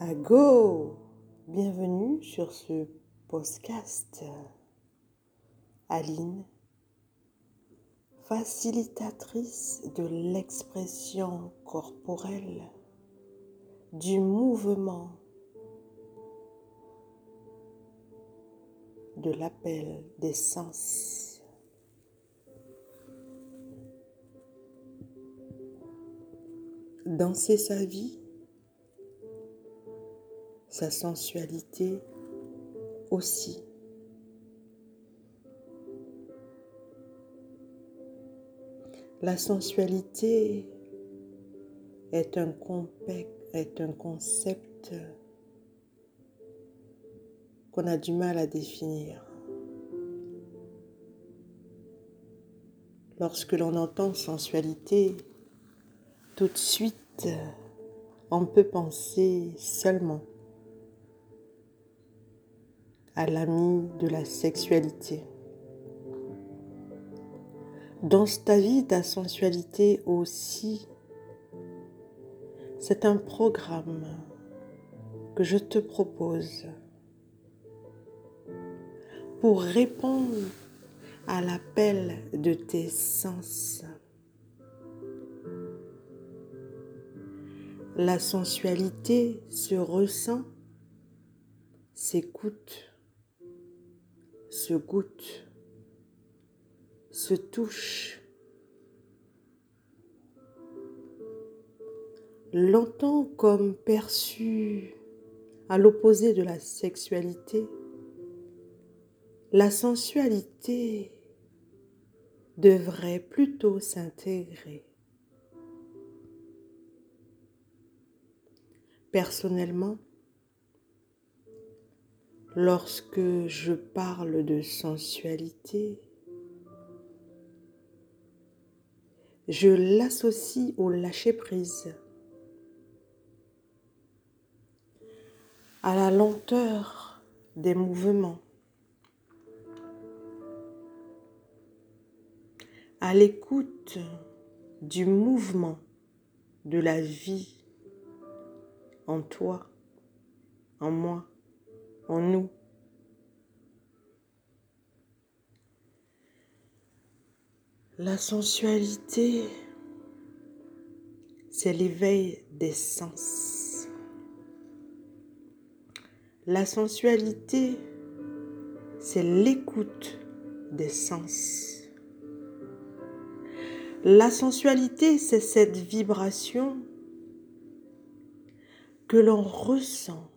À go Bienvenue sur ce podcast. Aline, facilitatrice de l'expression corporelle, du mouvement, de l'appel des sens. Danser sa vie sa sensualité aussi. La sensualité est un, concept qu'on a du mal à définir. Lorsque l'on entend sensualité, tout de suite, on peut penser seulement à l'ami de la sexualité. Dans ta vie, ta sensualité aussi, c'est un programme que je te propose pour répondre à l'appel de tes sens. La sensualité se ressent, s'écoute se goûte, se touche. Longtemps comme perçu à l'opposé de la sexualité, la sensualité devrait plutôt s'intégrer. Personnellement, Lorsque je parle de sensualité, je l'associe au lâcher-prise, à la lenteur des mouvements, à l'écoute du mouvement de la vie en toi, en moi nous. La sensualité, c'est l'éveil des sens. La sensualité, c'est l'écoute des sens. La sensualité, c'est cette vibration que l'on ressent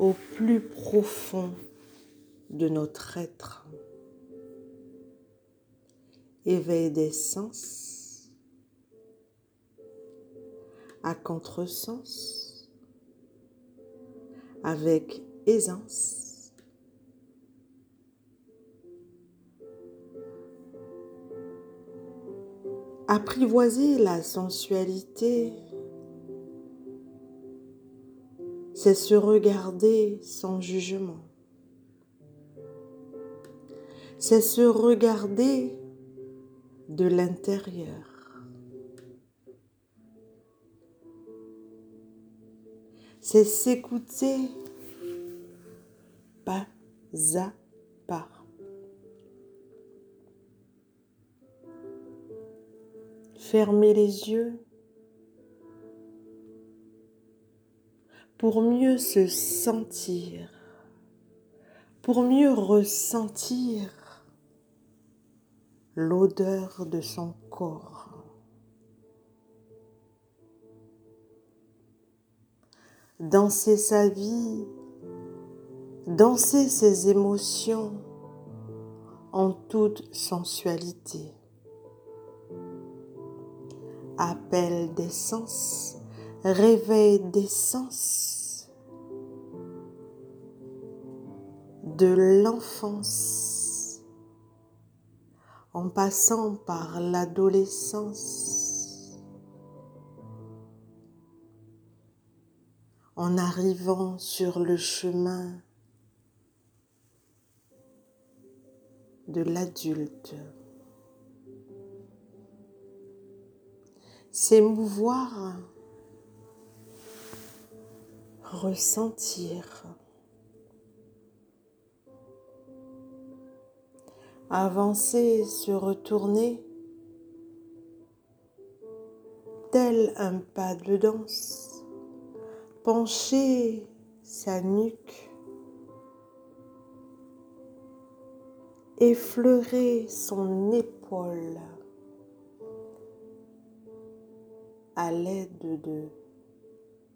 au plus profond de notre être. Éveil des sens à contresens avec aisance. Apprivoiser la sensualité c'est se regarder sans jugement. C'est se regarder de l'intérieur. C'est s'écouter pas à pas. Fermer les yeux pour mieux se sentir, pour mieux ressentir l'odeur de son corps. Danser sa vie, danser ses émotions en toute sensualité. Appel des sens réveil des sens de l'enfance en passant par l'adolescence, en arrivant sur le chemin de l'adulte. S'émouvoir ressentir, avancer, se retourner, tel un pas de danse, pencher sa nuque, effleurer son épaule. À l'aide de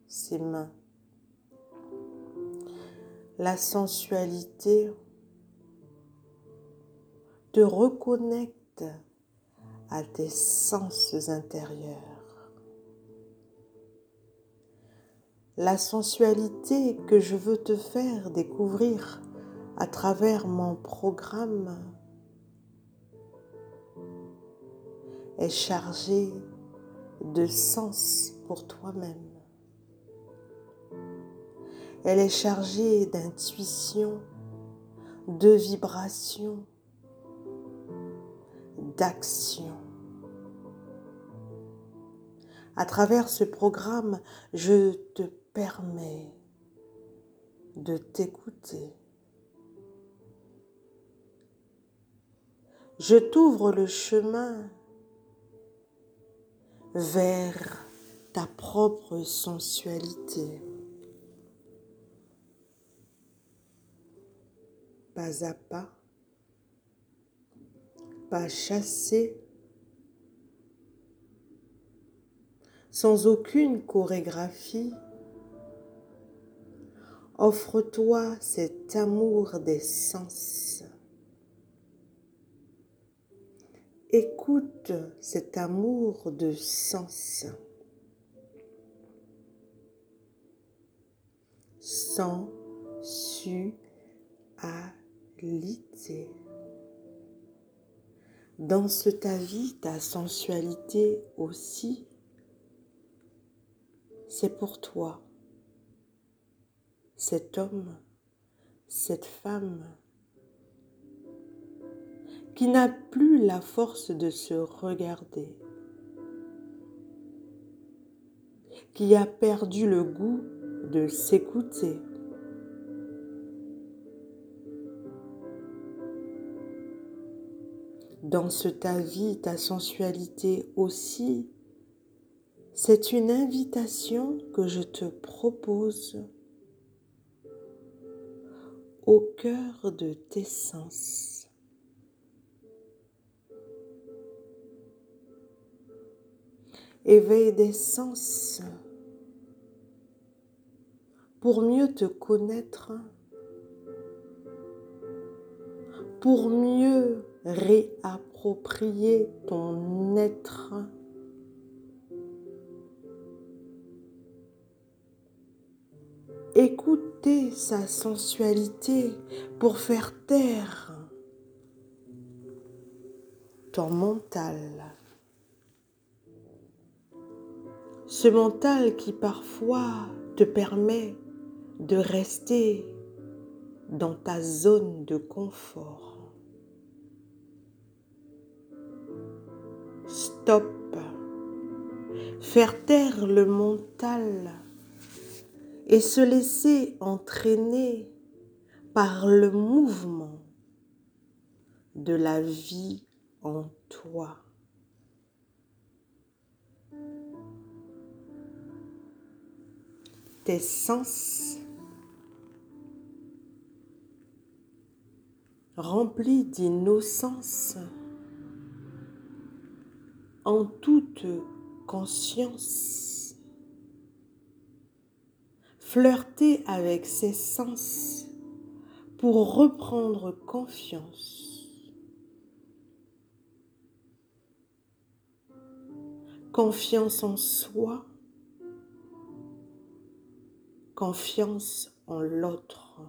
ses mains. La sensualité te reconnecte à tes sens intérieurs. La sensualité que je veux te faire découvrir à travers mon programme est chargée de sens pour toi-même. Elle est chargée d'intuition, de vibration, d'action. À travers ce programme, je te permets de t'écouter. Je t'ouvre le chemin vers ta propre sensualité. Pas à pas, pas chassé, sans aucune chorégraphie, offre-toi cet amour des sens. Écoute cet amour de sens. Sensualité. Danse ta vie, ta sensualité aussi. C'est pour toi. Cet homme, cette femme qui n'a plus la force de se regarder, qui a perdu le goût de s'écouter. Danse ta vie, ta sensualité aussi. C'est une invitation que je te propose au cœur de tes sens. éveil des sens pour mieux te connaître, pour mieux réapproprier ton être. Écouter sa sensualité pour faire taire ton mental. Ce mental qui parfois te permet de rester dans ta zone de confort. Stop. Faire taire le mental et se laisser entraîner par le mouvement de la vie en toi. tes sens remplis d'innocence en toute conscience. Flirter avec ses sens pour reprendre confiance. Confiance en soi confiance en l'autre.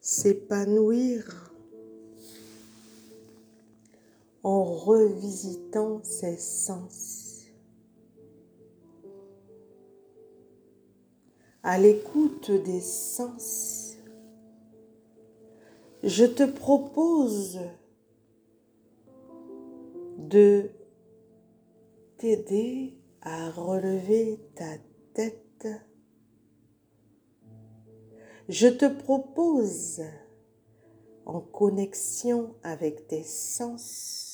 S'épanouir revisitant ses sens. À l'écoute des sens, je te propose de t'aider à relever ta tête, je te propose, en connexion avec tes sens,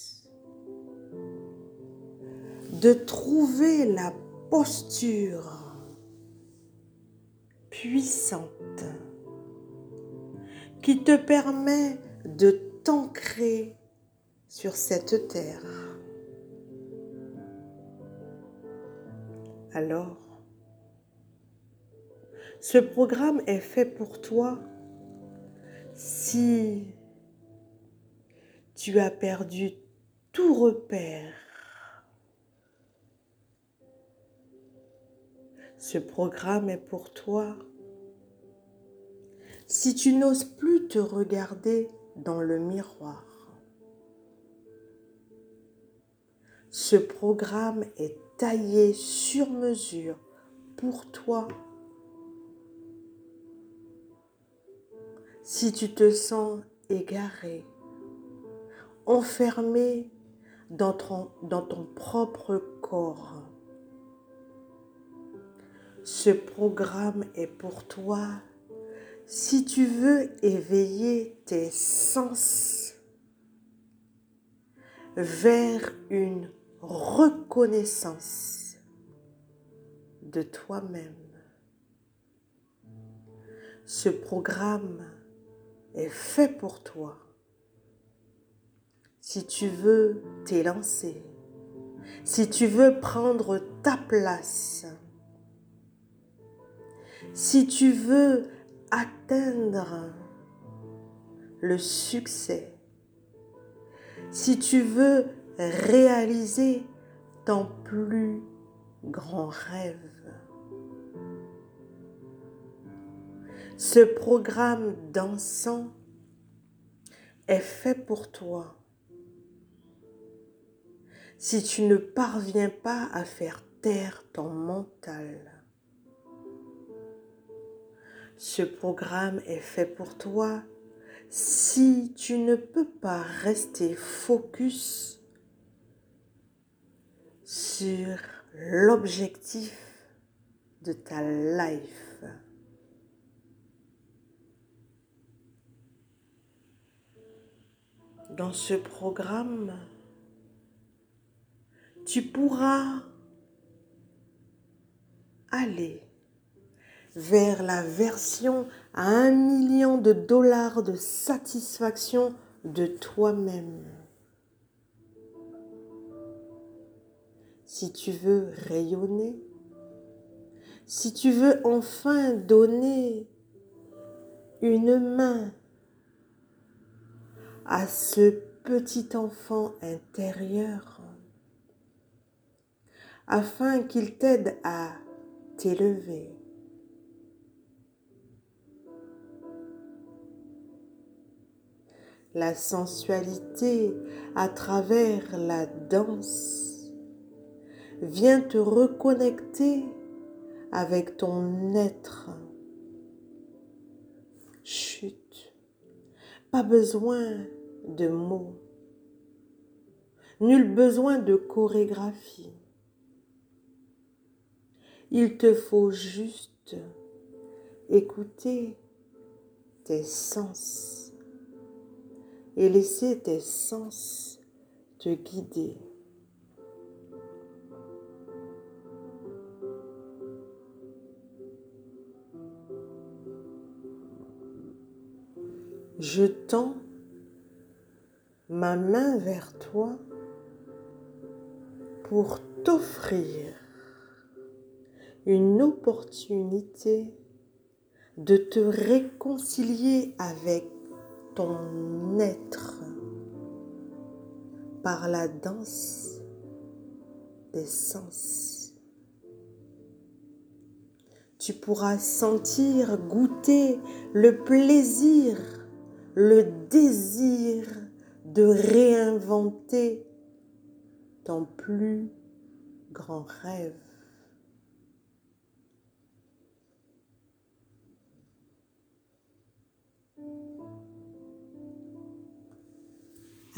de trouver la posture puissante qui te permet de t'ancrer sur cette terre. Alors, ce programme est fait pour toi si tu as perdu tout repère. Ce programme est pour toi si tu n'oses plus te regarder dans le miroir. Ce programme est taillé sur mesure pour toi. Si tu te sens égaré, enfermé dans ton, dans ton propre corps, ce programme est pour toi si tu veux éveiller tes sens vers une reconnaissance de toi-même, ce programme est fait pour toi. Si tu veux t'élancer, si tu veux prendre ta place, si tu veux atteindre le succès, si tu veux réaliser ton plus grand rêve, ce programme dansant est fait pour toi. Si tu ne parviens pas à faire taire ton mental, ce programme est fait pour toi si tu ne peux pas rester focus sur l'objectif de ta life. Dans ce programme, tu pourras aller vers la version à un million de dollars de satisfaction de toi-même. Si tu veux rayonner, si tu veux enfin donner une main à ce petit enfant intérieur afin qu'il t'aide à t'élever, la sensualité à travers la danse. Viens te reconnecter avec ton être. Chute. Pas besoin de mots. Nul besoin de chorégraphie. Il te faut juste écouter tes sens et laisser tes sens te guider. Je tends ma main vers toi pour t'offrir une opportunité de te réconcilier avec ton être par la danse des sens. Tu pourras sentir, goûter le plaisir, le désir de réinventer ton plus grand rêve.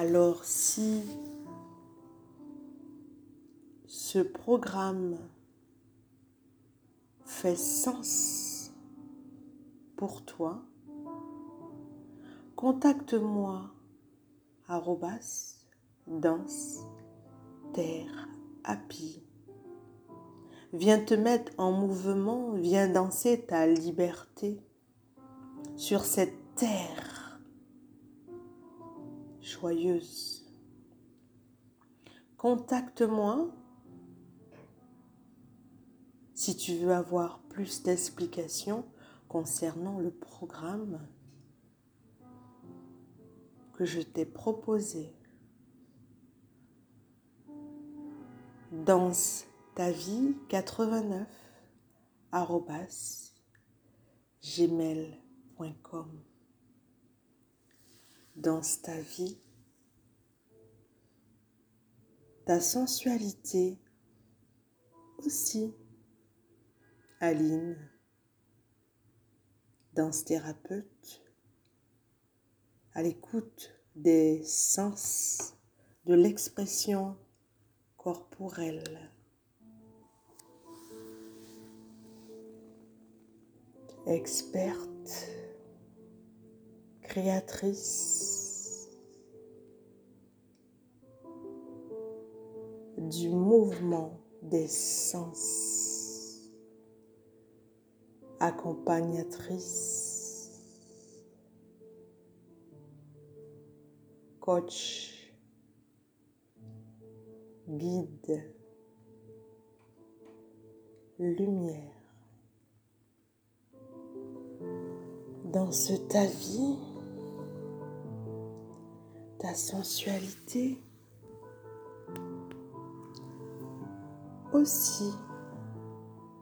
Alors si ce programme fait sens pour toi, contacte-moi danse terre happy. Viens te mettre en mouvement, viens danser ta liberté sur cette terre Contacte-moi si tu veux avoir plus d'explications concernant le programme que je t'ai proposé. Danse ta vie 89 gmail.com Danse ta vie, sensualité aussi Aline, danse thérapeute, à l'écoute des sens, de l'expression corporelle. Experte, créatrice du mouvement des sens. Accompagnatrice, coach, guide, lumière. Dans ce ta vie, ta sensualité aussi